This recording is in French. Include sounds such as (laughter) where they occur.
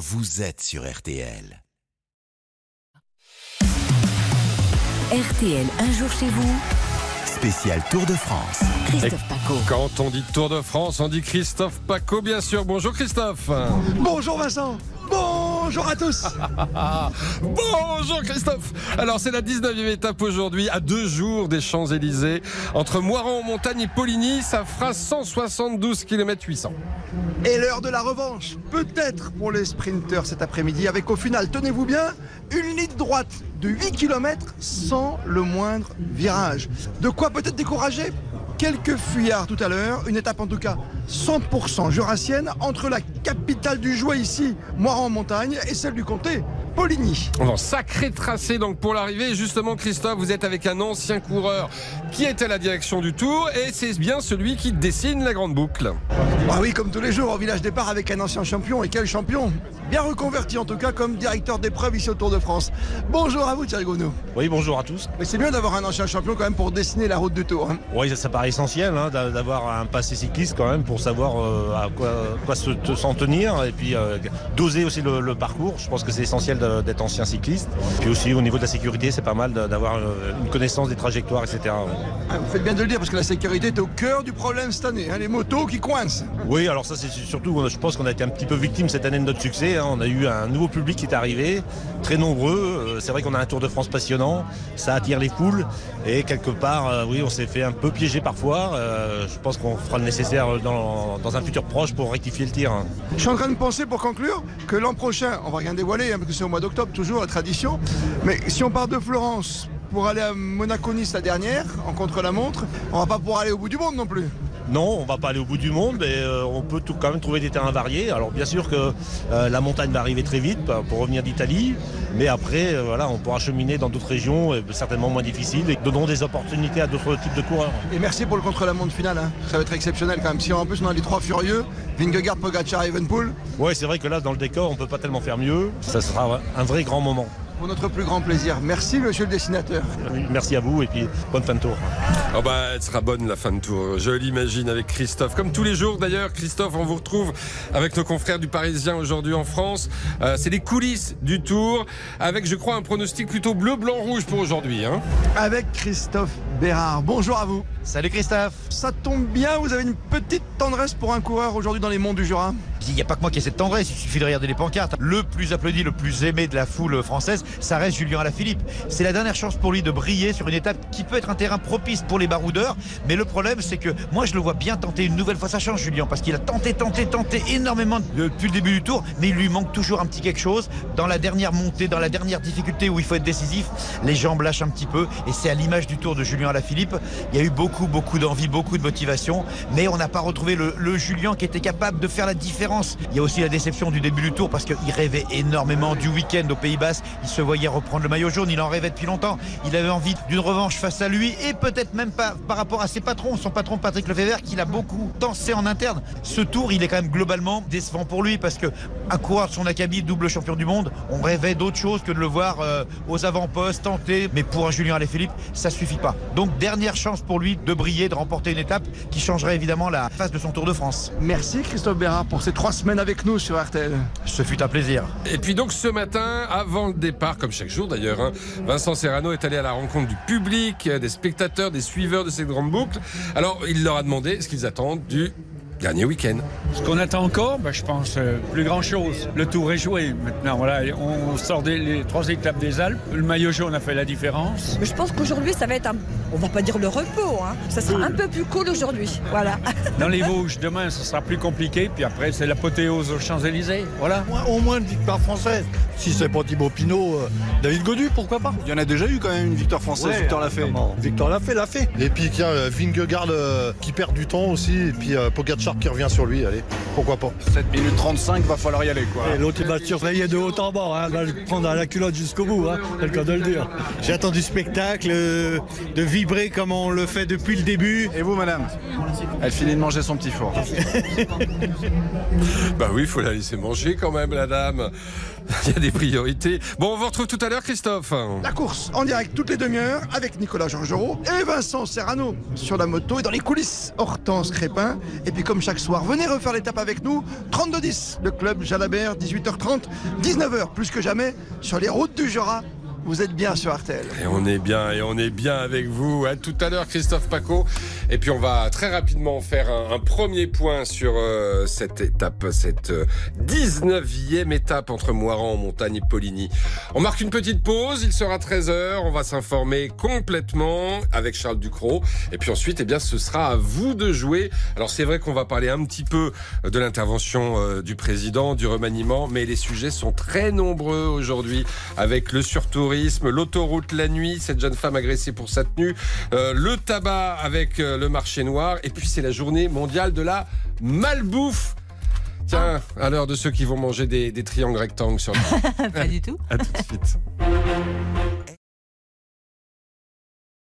vous êtes sur RTL. RTL, un jour chez vous. Spécial Tour de France. Christophe Paco. Quand on dit Tour de France, on dit Christophe Paco, bien sûr. Bonjour Christophe. Bonjour Vincent. Bonjour à tous. (laughs) Bonjour Christophe. Alors c'est la 19e étape aujourd'hui, à deux jours des Champs-Élysées. Entre Moiran en montagne et Poligny, ça fera 172 km 800. Et l'heure de la revanche, peut-être pour les sprinteurs cet après-midi, avec au final, tenez-vous bien, une ligne droite de 8 km sans le moindre virage. De quoi peut-être décourager quelques fuyards tout à l'heure, une étape en tout cas 100% jurassienne entre la capitale du Jouet ici, Moiran en montagne, et celle du comté, Poligny. Bon, sacré tracé donc pour l'arrivée. Justement, Christophe, vous êtes avec un ancien coureur qui est à la direction du Tour et c'est bien celui qui dessine la grande boucle. Ah oui, comme tous les jours, au village départ avec un ancien champion. Et quel champion Bien reconverti en tout cas comme directeur d'épreuve ici au Tour de France. Bonjour à vous Thierry Gounou. Oui, bonjour à tous. Mais c'est bien d'avoir un ancien champion quand même pour dessiner la route du Tour. hein. Oui, ça, ça paraît essentiel hein, d'a- d'avoir un passé cycliste quand même pour savoir euh, à quoi, quoi se- te- s'en tenir et puis euh, doser aussi le, le parcours. Je pense que c'est essentiel d'être ancien cycliste. Puis aussi au niveau de la sécurité, c'est pas mal d'avoir euh, une connaissance des trajectoires, etc. Ah, Vous faites bien de le dire parce que la sécurité est au cœur du problème cette année. hein, les motos qui coincent. Oui, alors ça c'est surtout, je pense qu'on a été un petit peu victime cette année de notre succès. hein. On a eu un nouveau public qui est arrivé, très nombreux. Euh, C'est vrai qu'on a un Tour de France passionnant, ça attire les foules et quelque part, euh, oui, on s'est fait un peu piéger parfois. Je pense qu'on fera le nécessaire dans, dans un futur proche pour rectifier le tir. hein. Je suis en train de penser pour conclure que l'an prochain, on va rien dévoiler hein, parce que c'est mois d'octobre toujours la tradition. Mais si on part de Florence pour aller à Monaco-Nice la dernière, en contre-la-montre, on va pas pouvoir aller au bout du monde non plus. Non, on va pas aller au bout du monde, mais euh, on peut tout, quand même trouver des terrains variés. Alors bien sûr que euh, la montagne va arriver très vite bah, pour revenir d'Italie, mais après, euh, voilà, on pourra cheminer dans d'autres régions, euh, certainement moins difficiles, et donnons des opportunités à d'autres types de coureurs. Et merci pour le contre-la-montre final. hein. Ça va être exceptionnel quand même. Si en plus on a les trois furieux, Vingegaard, Pogacar et Evenpool, Ouais, c'est vrai que là, dans le décor, on peut pas tellement faire mieux. Ça sera un vrai grand moment. pour notre plus grand plaisir. Merci monsieur le dessinateur. Merci à vous et puis bonne fin de tour. Oh bah, elle sera bonne la fin de tour, je l'imagine avec Christophe. Comme tous les jours d'ailleurs, Christophe, on vous retrouve avec nos confrères du Parisien aujourd'hui en France. Euh, c'est les coulisses du tour, avec je crois un pronostic plutôt bleu, blanc, rouge pour aujourd'hui. Hein. Avec Christophe Bérard. Bonjour à vous. Salut Christophe Ça tombe bien, vous avez une petite tendresse pour un coureur aujourd'hui dans les monts du Jura. Il n'y a pas que moi qui ai cette tendresse, il suffit de regarder les pancartes. Le plus applaudi, le plus aimé de la foule française, ça reste Julien Alaphilippe. C'est la dernière chance pour lui de briller sur une étape qui peut être un terrain propice pour les baroudeurs. Mais le problème, c'est que moi, je le vois bien tenter une nouvelle fois sa chance, Julien, parce qu'il a tenté, tenté, tenté énormément depuis le début du tour, mais il lui manque toujours un petit quelque chose. Dans la dernière montée, dans la dernière difficulté où il faut être décisif, les jambes lâchent un petit peu. Et c'est à l'image du tour de Julien Alaphilippe. Il y a eu beaucoup, beaucoup d'envie, beaucoup de motivation, mais on n'a pas retrouvé le, Julien qui était capable de faire la différence. Il y a aussi la déception du début du tour parce qu'il rêvait énormément du week-end au Pays Basque. Il se voyait reprendre le maillot jaune, il en rêvait depuis longtemps. Il avait envie d'une revanche face à lui et peut-être même pas par rapport à ses patrons, son patron Patrick Lefebvre qu'il a beaucoup tensé en interne. Ce tour, il est quand même globalement décevant pour lui parce que un coureur de son acabit, double champion du monde, on rêvait d'autre chose que de le voir euh, aux avant-postes, tenter. Mais pour un Julien Alaphilippe, ça suffit pas. Donc dernière chance pour lui de briller, de remporter une étape qui changerait évidemment la face de son Tour de France. Merci Christophe Bérard pour ces trois semaines avec nous sur RTL. Ce fut un plaisir. Et puis donc ce matin, avant le départ, comme chaque jour d'ailleurs, hein, Vincent Serrano est allé à la rencontre du public, des spectateurs, des suiveurs de cette grande boucle. Alors il leur a demandé ce qu'ils attendent du dernier week-end. Ce qu'on attend encore, ben, je pense, euh, plus grand-chose. Le tour est joué maintenant. Voilà, on sort des les trois étapes des Alpes. Le maillot jaune a fait la différence. Mais je pense qu'aujourd'hui, ça va être un. On va pas dire le repos, hein. Ça sera un peu plus cool aujourd'hui. Voilà. (laughs) Dans les Vosges, demain, ce sera plus compliqué. Puis après, c'est l'apothéose aux Champs-Élysées. Voilà. Au moins une victoire française. Si c'est pas Thibaut Pinot, euh, David Godu, pourquoi pas Il y en a déjà eu quand même une victoire française, Ouais, Victor l'a fait. Victor l'a fait, l'a fait. Et puis tiens, euh, Vingegaard euh, qui perd du temps aussi, et puis euh, Pogacar qui revient sur lui, allez, pourquoi pas. 7 minutes 35, va falloir y aller quoi. Et l'autre il va surveiller de haut en bas, hein, va le prendre à la culotte jusqu'au bout, hein, c'est le cas de le dire. J'ai attendu du spectacle, euh, de vibrer comme on le fait depuis le début. Et vous madame Elle finit de manger son petit four. (laughs) Bah oui, il faut la laisser manger quand même, la dame. (laughs) Il y a des priorités. Bon, on vous retrouve tout à l'heure, Christophe. La course en direct toutes les demi-heures avec Nicolas Georgerot et Vincent Serrano sur la moto et dans les coulisses Hortense Crépin. Et puis comme comme chaque soir. Venez refaire l'étape avec nous. 32-10, le club Jalabert, 18h30, 19h, plus que jamais, sur les routes du Jura. Vous êtes bien sur RTL. Et on est bien, et on est bien avec vous. À tout à l'heure, Christophe Paco. Et puis on va très rapidement faire un, premier point sur euh, cette étape, cette euh, 19e étape entre Moiran montagne et Poligny. On marque une petite pause, il sera 13h, on va s'informer complètement avec Charles Ducrot. Et puis ensuite, eh bien, ce sera à vous de jouer. Alors c'est vrai qu'on va parler un petit peu de l'intervention euh, du président, du remaniement, mais les sujets sont très nombreux aujourd'hui avec le l'autoroute la nuit, cette jeune femme agressée pour sa tenue, euh, le tabac avec euh, le marché noir, et puis c'est la journée mondiale de la malbouffe. Tiens, à l'heure de ceux qui vont manger des, des triangles rectangles sur le... (laughs) Pas du tout. (laughs) À tout de suite.